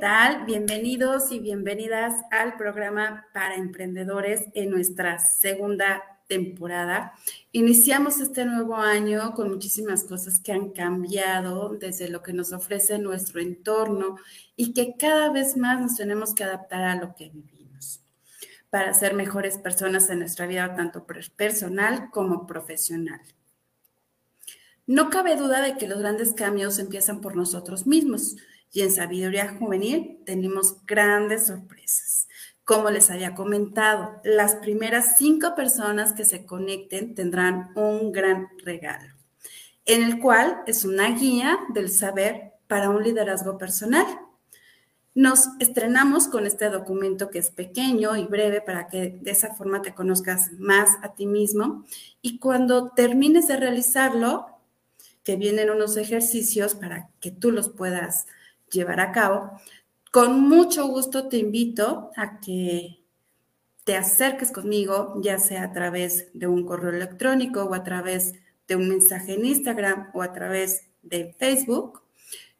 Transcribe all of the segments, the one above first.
tal? Bienvenidos y bienvenidas al programa para emprendedores en nuestra segunda temporada. Iniciamos este nuevo año con muchísimas cosas que han cambiado desde lo que nos ofrece nuestro entorno y que cada vez más nos tenemos que adaptar a lo que vivimos para ser mejores personas en nuestra vida, tanto personal como profesional. No cabe duda de que los grandes cambios empiezan por nosotros mismos y en Sabiduría Juvenil tenemos grandes sorpresas. Como les había comentado, las primeras cinco personas que se conecten tendrán un gran regalo, en el cual es una guía del saber para un liderazgo personal. Nos estrenamos con este documento que es pequeño y breve para que de esa forma te conozcas más a ti mismo y cuando termines de realizarlo, que vienen unos ejercicios para que tú los puedas llevar a cabo, con mucho gusto te invito a que te acerques conmigo, ya sea a través de un correo electrónico o a través de un mensaje en Instagram o a través de Facebook,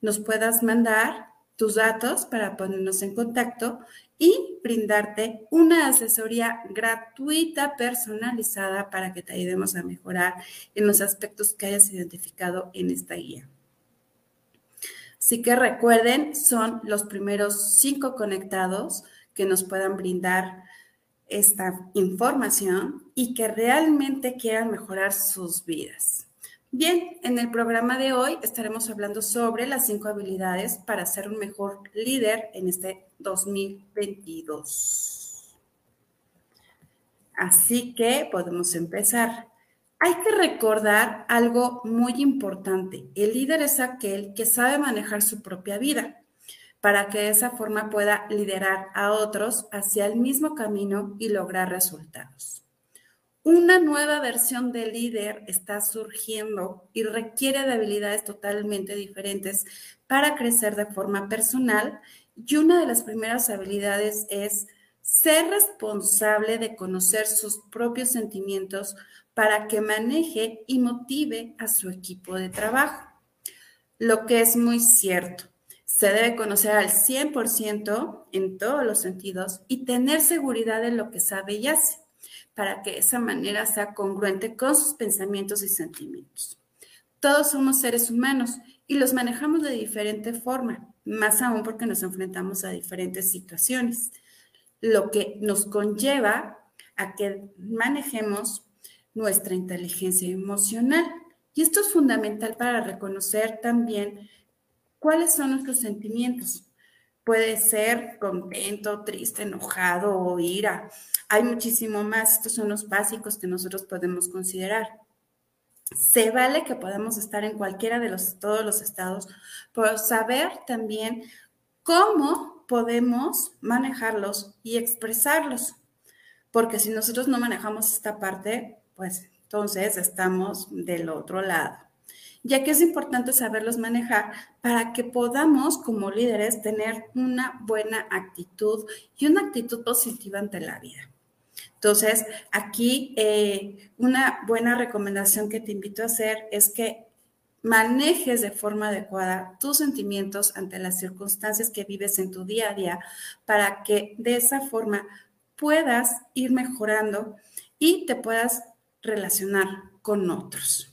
nos puedas mandar tus datos para ponernos en contacto y brindarte una asesoría gratuita personalizada para que te ayudemos a mejorar en los aspectos que hayas identificado en esta guía. Así que recuerden, son los primeros cinco conectados que nos puedan brindar esta información y que realmente quieran mejorar sus vidas. Bien, en el programa de hoy estaremos hablando sobre las cinco habilidades para ser un mejor líder en este 2022. Así que podemos empezar. Hay que recordar algo muy importante. El líder es aquel que sabe manejar su propia vida para que de esa forma pueda liderar a otros hacia el mismo camino y lograr resultados. Una nueva versión de líder está surgiendo y requiere de habilidades totalmente diferentes para crecer de forma personal y una de las primeras habilidades es ser responsable de conocer sus propios sentimientos para que maneje y motive a su equipo de trabajo. Lo que es muy cierto, se debe conocer al 100% en todos los sentidos y tener seguridad en lo que sabe y hace, para que esa manera sea congruente con sus pensamientos y sentimientos. Todos somos seres humanos y los manejamos de diferente forma, más aún porque nos enfrentamos a diferentes situaciones, lo que nos conlleva a que manejemos nuestra inteligencia emocional. Y esto es fundamental para reconocer también cuáles son nuestros sentimientos. Puede ser contento, triste, enojado o ira. Hay muchísimo más. Estos son los básicos que nosotros podemos considerar. Se vale que podamos estar en cualquiera de los, todos los estados, pero saber también cómo podemos manejarlos y expresarlos. Porque si nosotros no manejamos esta parte, pues entonces estamos del otro lado. Ya que es importante saberlos manejar para que podamos como líderes tener una buena actitud y una actitud positiva ante la vida. Entonces, aquí eh, una buena recomendación que te invito a hacer es que manejes de forma adecuada tus sentimientos ante las circunstancias que vives en tu día a día para que de esa forma puedas ir mejorando y te puedas relacionar con otros.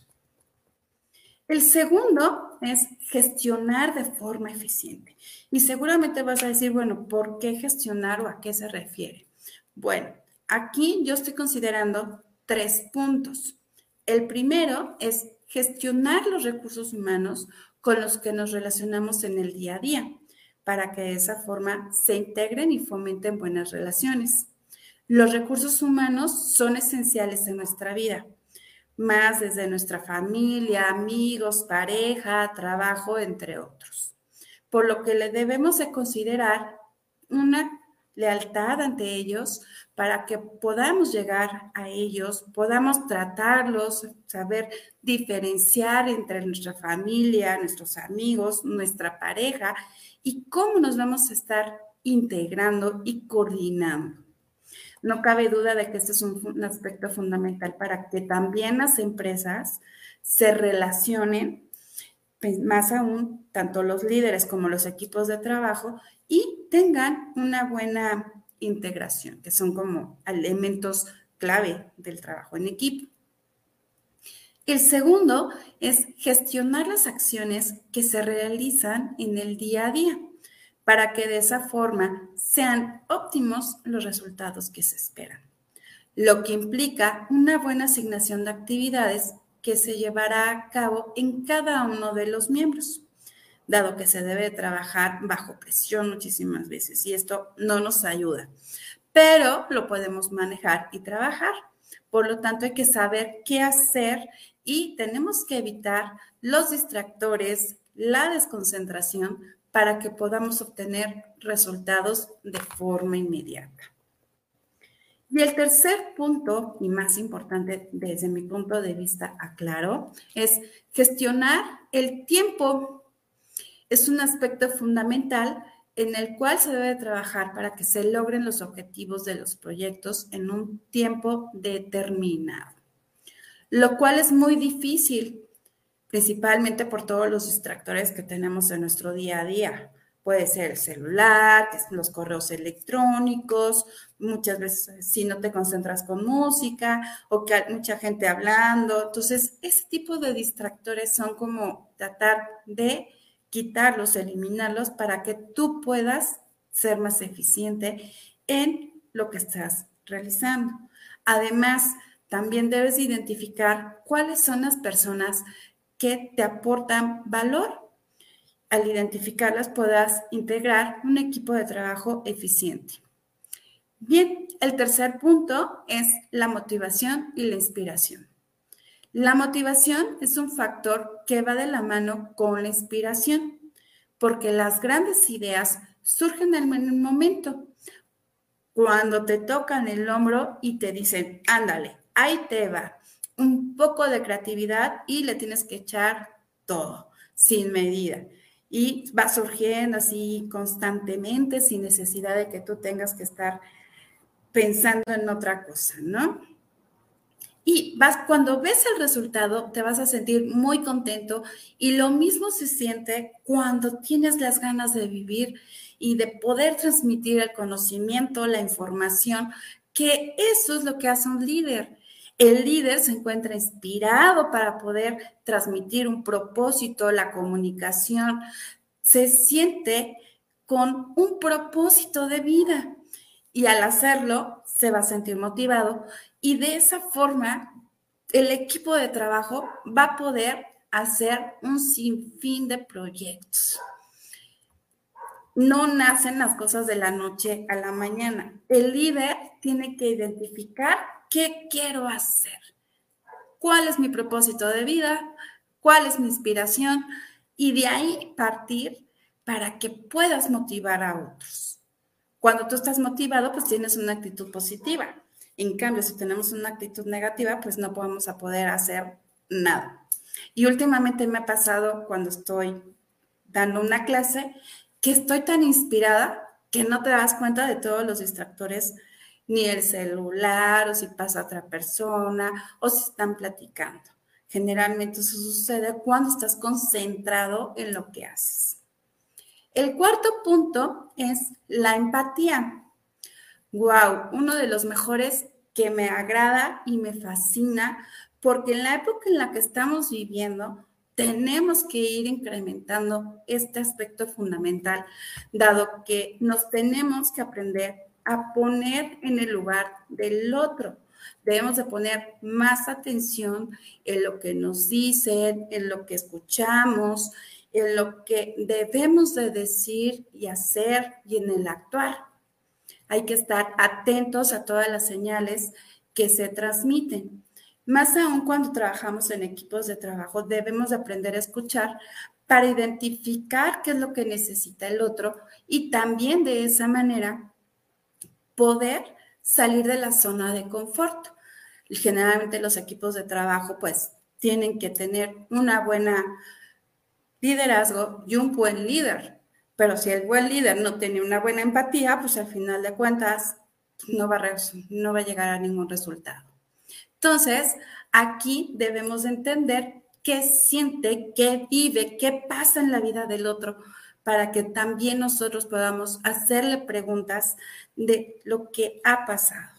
El segundo es gestionar de forma eficiente. Y seguramente vas a decir, bueno, ¿por qué gestionar o a qué se refiere? Bueno, aquí yo estoy considerando tres puntos. El primero es gestionar los recursos humanos con los que nos relacionamos en el día a día, para que de esa forma se integren y fomenten buenas relaciones. Los recursos humanos son esenciales en nuestra vida, más desde nuestra familia, amigos, pareja, trabajo, entre otros. Por lo que le debemos de considerar una lealtad ante ellos para que podamos llegar a ellos, podamos tratarlos, saber diferenciar entre nuestra familia, nuestros amigos, nuestra pareja y cómo nos vamos a estar integrando y coordinando. No cabe duda de que este es un, aspecto fundamental para que también las empresas se relacionen más aún, tanto los líderes como los equipos de trabajo, y tengan una buena integración, que son como elementos clave del trabajo en equipo. El segundo es gestionar las acciones que se realizan en el día a día para que de esa forma sean óptimos los resultados que se esperan, lo que implica una buena asignación de actividades que se llevará a cabo en cada uno de los miembros, dado que se debe trabajar bajo presión muchísimas veces y esto no nos ayuda, pero lo podemos manejar y trabajar. Por lo tanto, hay que saber qué hacer y tenemos que evitar los distractores, la desconcentración para que podamos obtener resultados de forma inmediata. Y el tercer punto, y más importante desde mi punto de vista, aclaro, es gestionar el tiempo. Es un aspecto fundamental en el cual se debe trabajar para que se logren los objetivos de los proyectos en un tiempo determinado lo cual es muy difícil, principalmente por todos los distractores que tenemos en nuestro día a día. Puede ser el celular, los correos electrónicos, muchas veces si no te concentras con música o que hay mucha gente hablando. Entonces, ese tipo de distractores son como tratar de quitarlos, eliminarlos para que tú puedas ser más eficiente en lo que estás realizando. Además, también debes identificar cuáles son las personas que te aportan valor. Al identificarlas podrás integrar un equipo de trabajo eficiente. Bien, el tercer punto es la motivación y la inspiración. La motivación es un factor que va de la mano con la inspiración, porque las grandes ideas surgen en el momento, cuando te tocan el hombro y te dicen, ándale, ahí te va. Un poco de creatividad y le tienes que echar todo, sin medida. Y va surgiendo así constantemente, sin necesidad de que tú tengas que estar pensando en otra cosa, ¿no? Y vas, cuando ves el resultado, te vas a sentir muy contento y lo mismo se siente cuando tienes las ganas de vivir y de poder transmitir el conocimiento, la información, que eso es lo que hace un líder. El líder se encuentra inspirado para poder transmitir un propósito, la comunicación, se siente con un propósito de vida y al hacerlo se va a sentir motivado y de esa forma el equipo de trabajo va a poder hacer un sinfín de proyectos. No nacen las cosas de la noche a la mañana. El líder tiene que identificar ¿Qué quiero hacer? ¿Cuál es mi propósito de vida? ¿Cuál es mi inspiración? Y de ahí partir para que puedas motivar a otros. Cuando tú estás motivado, pues tienes una actitud positiva. En cambio, si tenemos una actitud negativa, pues no podemos a poder hacer nada. Y últimamente me ha pasado cuando estoy dando una clase que estoy tan inspirada que no te das cuenta de todos los distractores ni el celular, o si pasa otra persona, o si están platicando. Generalmente eso sucede cuando estás concentrado en lo que haces. El cuarto punto es la empatía. Wow, uno de los mejores que me agrada y me fascina, porque en la época en la que estamos viviendo, tenemos que ir incrementando este aspecto fundamental, dado que nos tenemos que aprender a poner en el lugar del otro. Debemos de poner más atención en lo que nos dicen, en lo que escuchamos, en lo que debemos de decir y hacer y en el actuar. Hay que estar atentos a todas las señales que se transmiten. Más aún cuando trabajamos en equipos de trabajo, debemos de aprender a escuchar para identificar qué es lo que necesita el otro y también de esa manera poder salir de la zona de confort. Generalmente los equipos de trabajo pues tienen que tener una buena liderazgo y un buen líder. Pero si el buen líder no tiene una buena empatía, pues al final de cuentas no va a, no va a llegar a ningún resultado. Entonces, aquí debemos entender qué siente, qué vive, qué pasa en la vida del otro, para que también nosotros podamos hacerle preguntas de lo que ha pasado.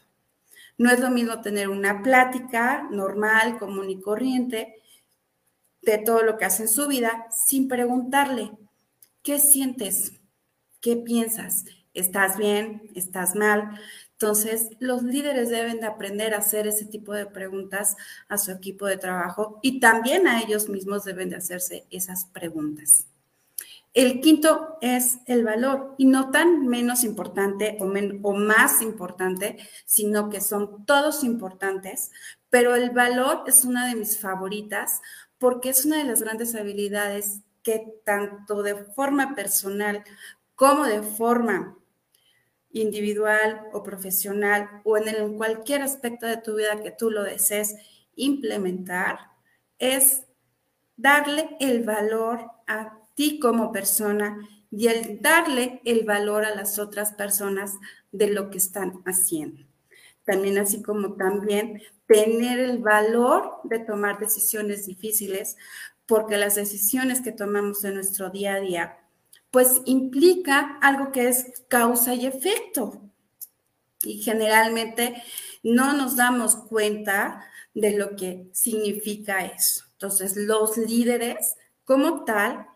No es lo mismo tener una plática normal, común y corriente de todo lo que hace en su vida sin preguntarle, ¿qué sientes? ¿Qué piensas? ¿Estás bien? ¿Estás mal? Entonces, los líderes deben de aprender a hacer ese tipo de preguntas a su equipo de trabajo y también a ellos mismos deben de hacerse esas preguntas. El quinto es el valor y no tan menos importante o, más importante, sino que son todos importantes, pero el valor es una de mis favoritas porque es una de las grandes habilidades que tanto de forma personal como de forma individual o profesional o en, en cualquier aspecto de tu vida que tú lo desees implementar, es darle el valor a ti como persona y el darle el valor a las otras personas de lo que están haciendo. También así como también tener el valor de tomar decisiones difíciles, porque las decisiones que tomamos en nuestro día a día, pues implica algo que es causa y efecto. Y generalmente no nos damos cuenta de lo que significa eso. Entonces, los líderes como tal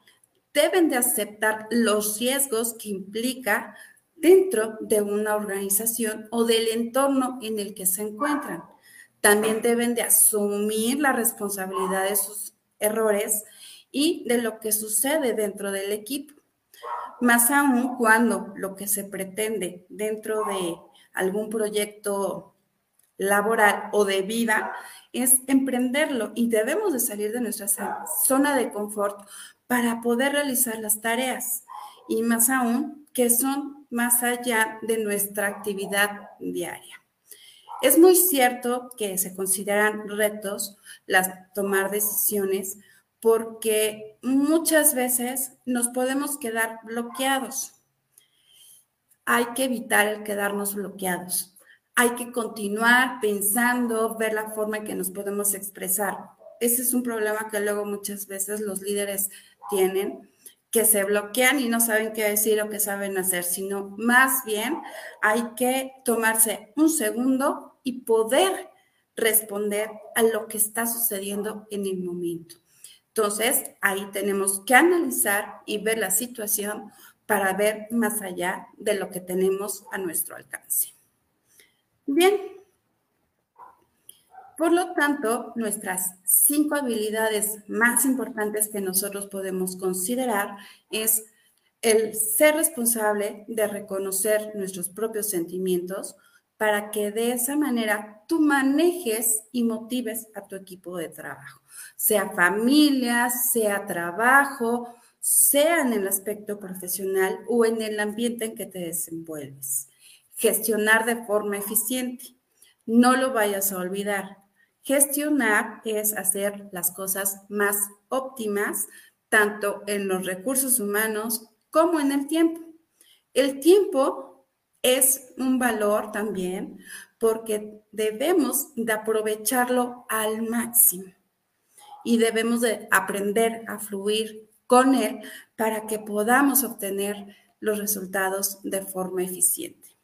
deben de aceptar los riesgos que implica dentro de una organización o del entorno en el que se encuentran. También deben de asumir la responsabilidad de sus errores y de lo que sucede dentro del equipo. Más aún cuando lo que se pretende dentro de algún proyecto laboral o de vida es emprenderlo y debemos de salir de nuestra zona de confort para poder realizar las tareas y más aún que son más allá de nuestra actividad diaria. Es muy cierto que se consideran retos las tomar decisiones porque muchas veces nos podemos quedar bloqueados. Hay que evitar el quedarnos bloqueados. Hay que continuar pensando, ver la forma en que nos podemos expresar. Ese es un problema que luego muchas veces los líderes tienen, que se bloquean y no saben qué decir o qué saben hacer, sino más bien hay que tomarse un segundo y poder responder a lo que está sucediendo en el momento. Entonces, ahí tenemos que analizar y ver la situación para ver más allá de lo que tenemos a nuestro alcance. Bien, por lo tanto, nuestras cinco habilidades más importantes que nosotros podemos considerar es el ser responsable de reconocer nuestros propios sentimientos para que de esa manera tú manejes y motives a tu equipo de trabajo, sea familia, sea trabajo, sea en el aspecto profesional o en el ambiente en que te desenvuelves. Gestionar de forma eficiente. No lo vayas a olvidar. Gestionar es hacer las cosas más óptimas, tanto en los recursos humanos como en el tiempo. El tiempo es un valor también porque debemos de aprovecharlo al máximo y debemos de aprender a fluir con él para que podamos obtener los resultados de forma eficiente.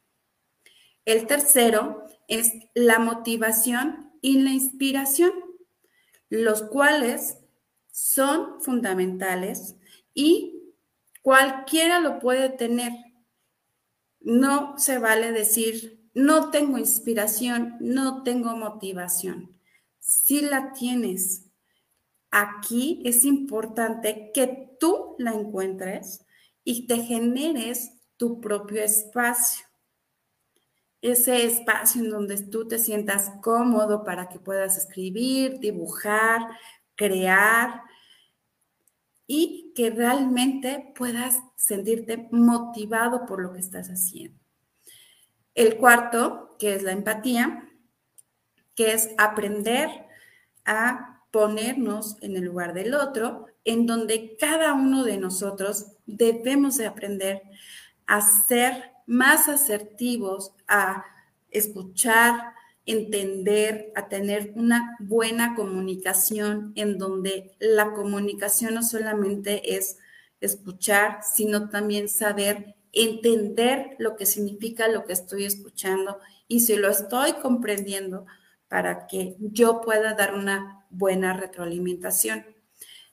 El tercero es la motivación y la inspiración, los cuales son fundamentales y cualquiera lo puede tener. No se vale decir, no tengo inspiración, no tengo motivación. Si la tienes, aquí es importante que tú la encuentres y te generes tu propio espacio ese espacio en donde tú te sientas cómodo para que puedas escribir, dibujar, crear y que realmente puedas sentirte motivado por lo que estás haciendo. El cuarto, que es la empatía, que es aprender a ponernos en el lugar del otro, en donde cada uno de nosotros debemos de aprender a ser más asertivos, a escuchar entender, a tener una buena comunicación en donde la comunicación no solamente es escuchar, sino también saber entender lo que significa lo que estoy escuchando y si lo estoy comprendiendo para que yo pueda dar una buena retroalimentación.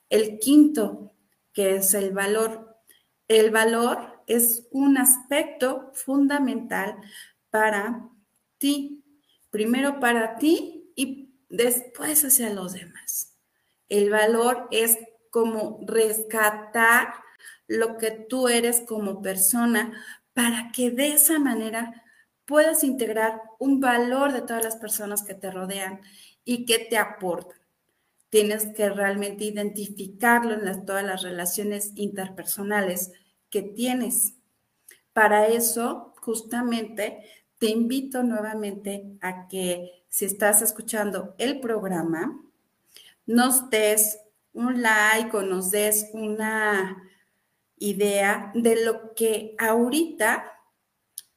El quinto, que es el valor. El valor es un aspecto fundamental para ti, primero para ti y después hacia los demás. El valor es como rescatar lo que tú eres como persona para que de esa manera puedas integrar un valor de todas las personas que te rodean y que te aportan. Tienes que realmente identificarlo en todas las relaciones interpersonales que tienes. Para eso, justamente, te invito nuevamente a que si estás escuchando el programa, nos des un like o nos des una idea de lo que ahorita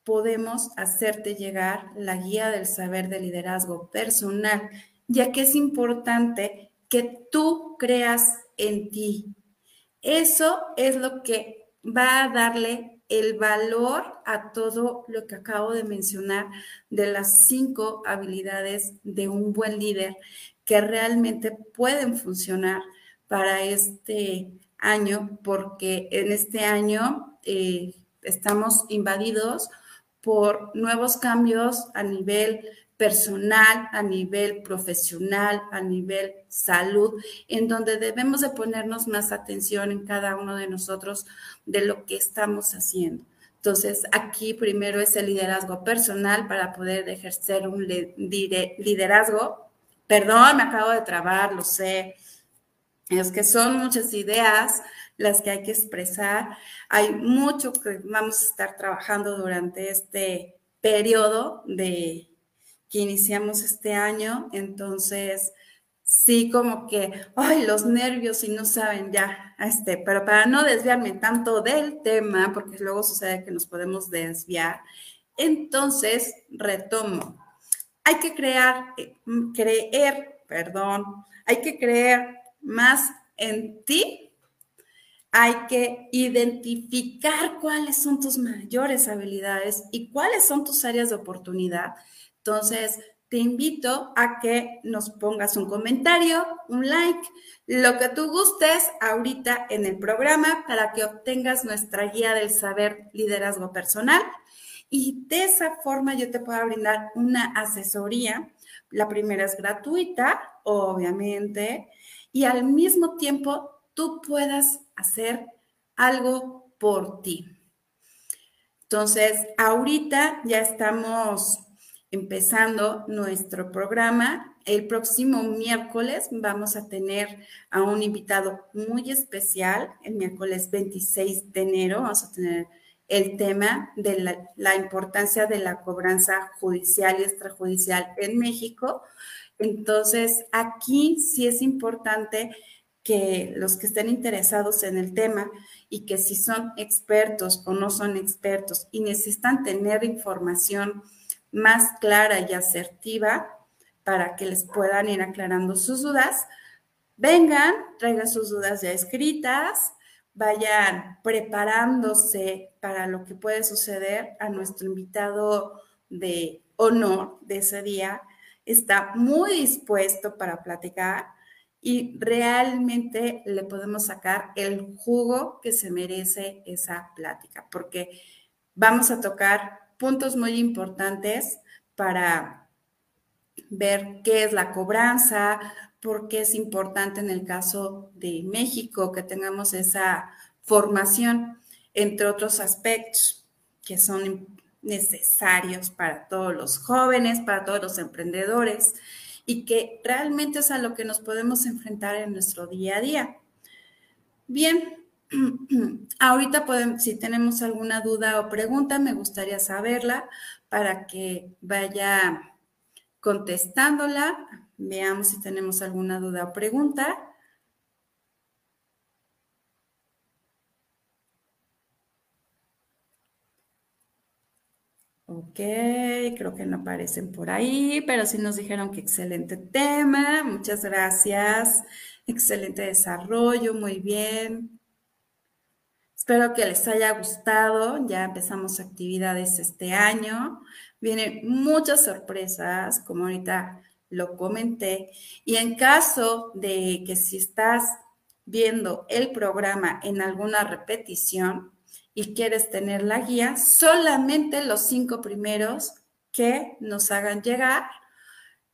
podemos hacerte llegar la guía del saber de liderazgo personal, ya que es importante que tú creas en ti. Eso es lo que va a darle el valor a todo lo que acabo de mencionar de las cinco habilidades de un buen líder que realmente pueden funcionar para este año, porque en este año eh, estamos invadidos por nuevos cambios a nivel personal, a nivel profesional, a nivel salud, en donde debemos de ponernos más atención en cada uno de nosotros de lo que estamos haciendo. Entonces, aquí primero es el liderazgo personal para poder ejercer un liderazgo. Perdón, me acabo de trabar, lo sé. Es que son muchas ideas las que hay que expresar. Hay mucho que vamos a estar trabajando durante este periodo de que iniciamos este año. Entonces, sí, como que, ay, los nervios y no saben ya, este, pero para no desviarme tanto del tema, porque luego sucede que nos podemos desviar, entonces retomo. Hay que crear, eh, creer, perdón, hay que creer más en ti hay que identificar cuáles son tus mayores habilidades y cuáles son tus áreas de oportunidad. Entonces, te invito a que nos pongas un comentario, un like, lo que tú gustes ahorita en el programa para que obtengas nuestra guía del saber liderazgo personal. Y de esa forma yo te puedo brindar una asesoría. La primera es gratuita, obviamente, y al mismo tiempo tú puedas hacer algo por ti. Entonces, ahorita ya estamos empezando nuestro programa. El próximo miércoles vamos a tener a un invitado muy especial, el miércoles 26 de enero. Vamos a tener el tema de la, importancia de la cobranza judicial y extrajudicial en México. Entonces, aquí sí es importante que los que estén interesados en el tema y que si son expertos o no son expertos y necesitan tener información más clara y asertiva para que les puedan ir aclarando sus dudas. Vengan, traigan sus dudas ya escritas, vayan preparándose para lo que puede suceder a nuestro invitado de honor de ese día. Está muy dispuesto para platicar y realmente le podemos sacar el jugo que se merece esa plática, porque vamos a tocar puntos muy importantes para ver qué es la cobranza, por qué es importante en el caso de México que tengamos esa formación, entre otros aspectos que son necesarios para todos los jóvenes, para todos los emprendedores y que realmente es a lo que nos podemos enfrentar en nuestro día a día. Bien, Ahorita podemos, si tenemos alguna duda o pregunta, me gustaría saberla para que vaya contestándola. Veamos si tenemos alguna duda o pregunta. Ok, creo que no aparecen por ahí, pero sí nos dijeron que excelente tema. Muchas gracias. Excelente desarrollo, muy bien. Espero que les haya gustado. Ya empezamos actividades este año. Vienen muchas sorpresas, como ahorita lo comenté. Y en caso de que si estás viendo el programa en alguna repetición, y quieres tener la guía, solamente los cinco primeros que nos hagan llegar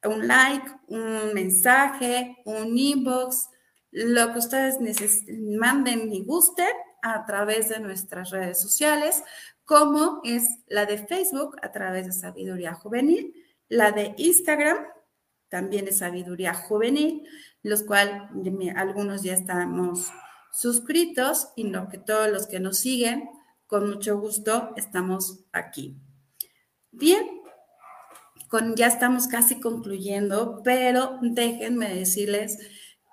un like, un mensaje, un inbox, lo que ustedes manden y gusten a través de nuestras redes sociales, como es la de Facebook a través de Sabiduría Juvenil, la de Instagram también es Sabiduría Juvenil, los cuales algunos ya estamos suscritos y no que todos los que nos siguen, con mucho gusto estamos aquí. Bien, con, ya estamos casi concluyendo, pero déjenme decirles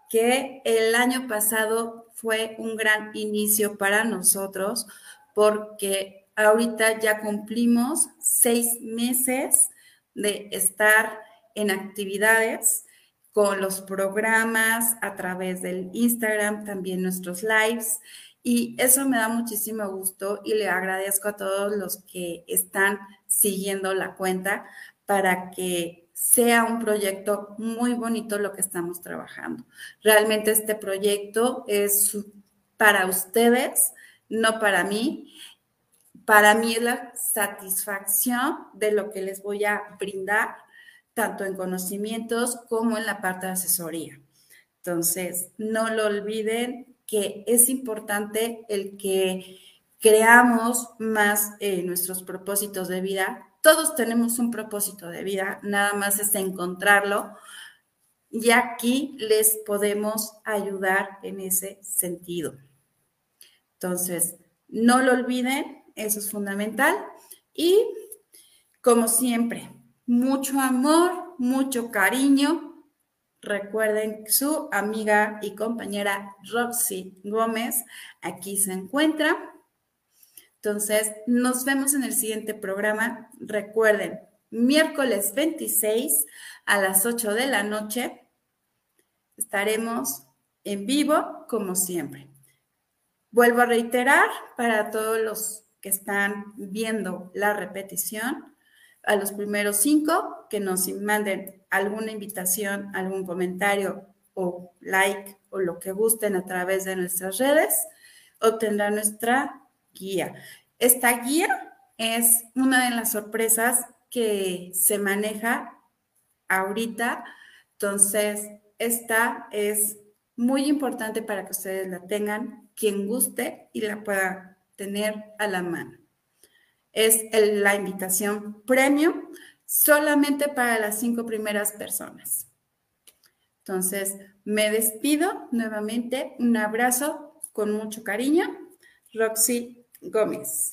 que el año pasado fue un gran inicio para nosotros porque ahorita ya cumplimos seis meses de estar en actividades con los programas a través del Instagram, también nuestros lives. Y eso me da muchísimo gusto y le agradezco a todos los que están siguiendo la cuenta para que sea un proyecto muy bonito lo que estamos trabajando. Realmente este proyecto es para ustedes, no para mí. Para mí es la satisfacción de lo que les voy a brindar tanto en conocimientos como en la parte de asesoría. Entonces, no lo olviden que es importante el que creamos más eh, nuestros propósitos de vida. Todos tenemos un propósito de vida, nada más es encontrarlo y aquí les podemos ayudar en ese sentido. Entonces, no lo olviden, eso es fundamental. Y como siempre, mucho amor, mucho cariño. Recuerden su amiga y compañera Roxy Gómez aquí se encuentra. Entonces, nos vemos en el siguiente programa. Recuerden, miércoles 26 a las 8 de la noche estaremos en vivo como siempre. Vuelvo a reiterar para todos los que están viendo la repetición, a los primeros cinco que nos manden alguna invitación, algún comentario o like o lo que gusten a través de nuestras redes, obtendrán nuestra guía. Esta guía es una de las sorpresas que se maneja ahorita. Entonces, esta es muy importante para que ustedes la tengan, quien guste y la pueda tener a la mano es la invitación premium solamente para las cinco primeras personas. Entonces, me despido nuevamente. Un abrazo con mucho cariño. Roxy Gómez.